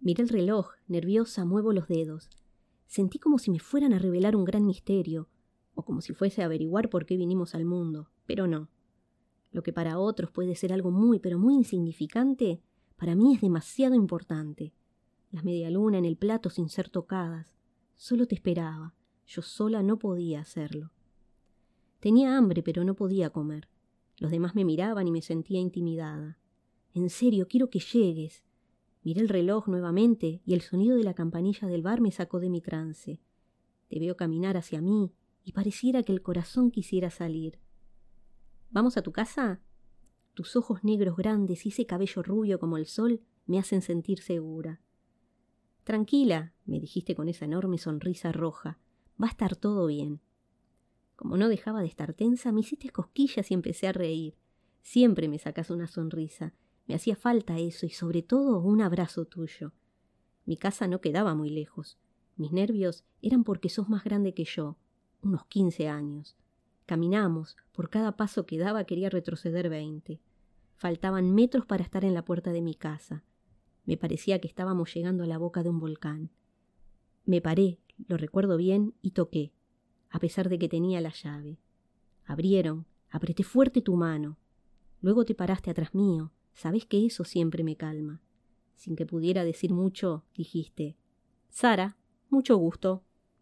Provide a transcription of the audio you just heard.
Miré el reloj, nerviosa, muevo los dedos. Sentí como si me fueran a revelar un gran misterio, o como si fuese a averiguar por qué vinimos al mundo, pero no. Lo que para otros puede ser algo muy, pero muy insignificante, para mí es demasiado importante. Las medialuna en el plato sin ser tocadas. Solo te esperaba. Yo sola no podía hacerlo. Tenía hambre, pero no podía comer. Los demás me miraban y me sentía intimidada. En serio, quiero que llegues. Miré el reloj nuevamente y el sonido de la campanilla del bar me sacó de mi trance. Te veo caminar hacia mí y pareciera que el corazón quisiera salir. ¿Vamos a tu casa? Tus ojos negros grandes y ese cabello rubio como el sol me hacen sentir segura. Tranquila, me dijiste con esa enorme sonrisa roja. Va a estar todo bien. Como no dejaba de estar tensa, me hiciste cosquillas y empecé a reír. Siempre me sacas una sonrisa. Me hacía falta eso y sobre todo un abrazo tuyo. Mi casa no quedaba muy lejos. Mis nervios eran porque sos más grande que yo, unos quince años. Caminamos, por cada paso que daba quería retroceder veinte. Faltaban metros para estar en la puerta de mi casa. Me parecía que estábamos llegando a la boca de un volcán. Me paré, lo recuerdo bien, y toqué, a pesar de que tenía la llave. Abrieron, apreté fuerte tu mano. Luego te paraste atrás mío. Sabes que eso siempre me calma. Sin que pudiera decir mucho, dijiste Sara, mucho gusto.